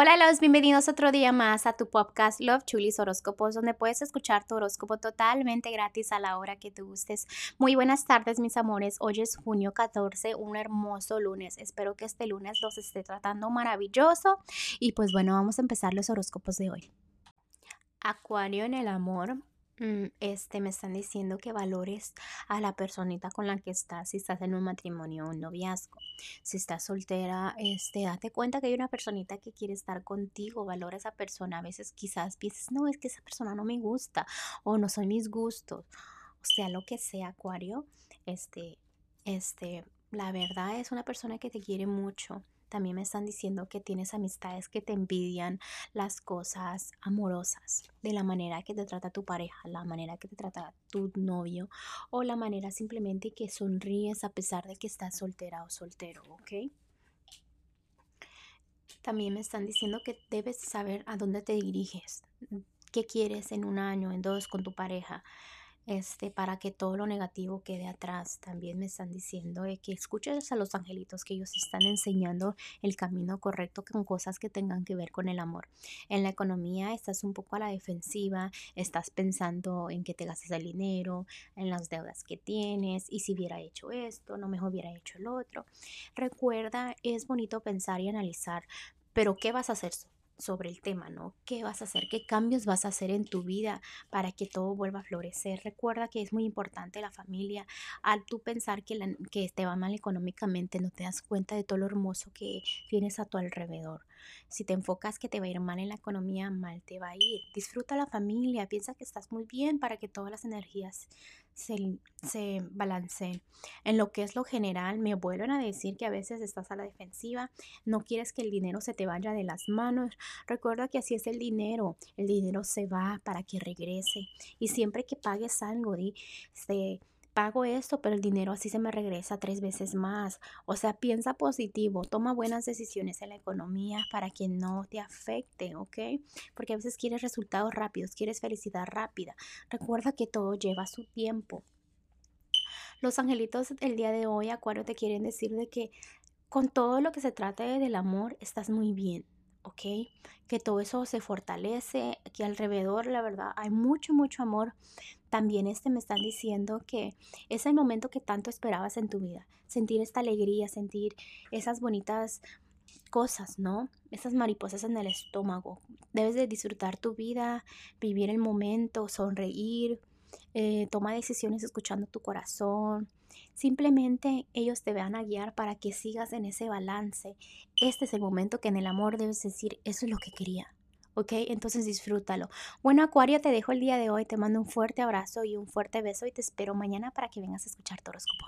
Hola, los bienvenidos otro día más a tu podcast Love Chulis Horóscopos, donde puedes escuchar tu horóscopo totalmente gratis a la hora que te gustes. Muy buenas tardes, mis amores. Hoy es junio 14, un hermoso lunes. Espero que este lunes los esté tratando maravilloso. Y pues bueno, vamos a empezar los horóscopos de hoy. Acuario en el amor. Mm, este, me están diciendo que valores a la personita con la que estás, si estás en un matrimonio o un noviazgo. Si estás soltera, este, date cuenta que hay una personita que quiere estar contigo, valora a esa persona. A veces quizás piensas, no, es que esa persona no me gusta o no son mis gustos. O sea, lo que sea, Acuario, este, este, la verdad es una persona que te quiere mucho también me están diciendo que tienes amistades que te envidian las cosas amorosas, de la manera que te trata tu pareja, la manera que te trata tu novio o la manera simplemente que sonríes a pesar de que estás soltera o soltero, ¿ok? También me están diciendo que debes saber a dónde te diriges, qué quieres en un año, en dos con tu pareja este, para que todo lo negativo quede atrás. También me están diciendo que escuches a los angelitos que ellos están enseñando el camino correcto con cosas que tengan que ver con el amor. En la economía estás un poco a la defensiva, estás pensando en que te gastes el dinero, en las deudas que tienes y si hubiera hecho esto, no mejor hubiera hecho el otro. Recuerda, es bonito pensar y analizar, pero ¿qué vas a hacer sobre el tema, ¿no? ¿Qué vas a hacer? ¿Qué cambios vas a hacer en tu vida para que todo vuelva a florecer? Recuerda que es muy importante la familia. Al tú pensar que, que te va mal económicamente, no te das cuenta de todo lo hermoso que tienes a tu alrededor. Si te enfocas que te va a ir mal en la economía, mal te va a ir. Disfruta la familia, piensa que estás muy bien para que todas las energías se, se balanceen. En lo que es lo general, me vuelven a decir que a veces estás a la defensiva, no quieres que el dinero se te vaya de las manos. Recuerda que así es el dinero, el dinero se va para que regrese. Y siempre que pagues algo, di, se pago esto, pero el dinero así se me regresa tres veces más. O sea, piensa positivo, toma buenas decisiones en la economía para que no te afecte, ¿ok? Porque a veces quieres resultados rápidos, quieres felicidad rápida. Recuerda que todo lleva su tiempo. Los angelitos el día de hoy, Acuario, te quieren decir de que con todo lo que se trata del amor, estás muy bien. ¿Ok? Que todo eso se fortalece, que alrededor, la verdad, hay mucho, mucho amor. También este me están diciendo que es el momento que tanto esperabas en tu vida, sentir esta alegría, sentir esas bonitas cosas, ¿no? Esas mariposas en el estómago. Debes de disfrutar tu vida, vivir el momento, sonreír, eh, toma decisiones escuchando tu corazón. Simplemente ellos te van a guiar para que sigas en ese balance. Este es el momento que en el amor debes decir, eso es lo que quería. ¿ok? Entonces disfrútalo. Bueno, Acuario, te dejo el día de hoy. Te mando un fuerte abrazo y un fuerte beso y te espero mañana para que vengas a escuchar tu horóscopo.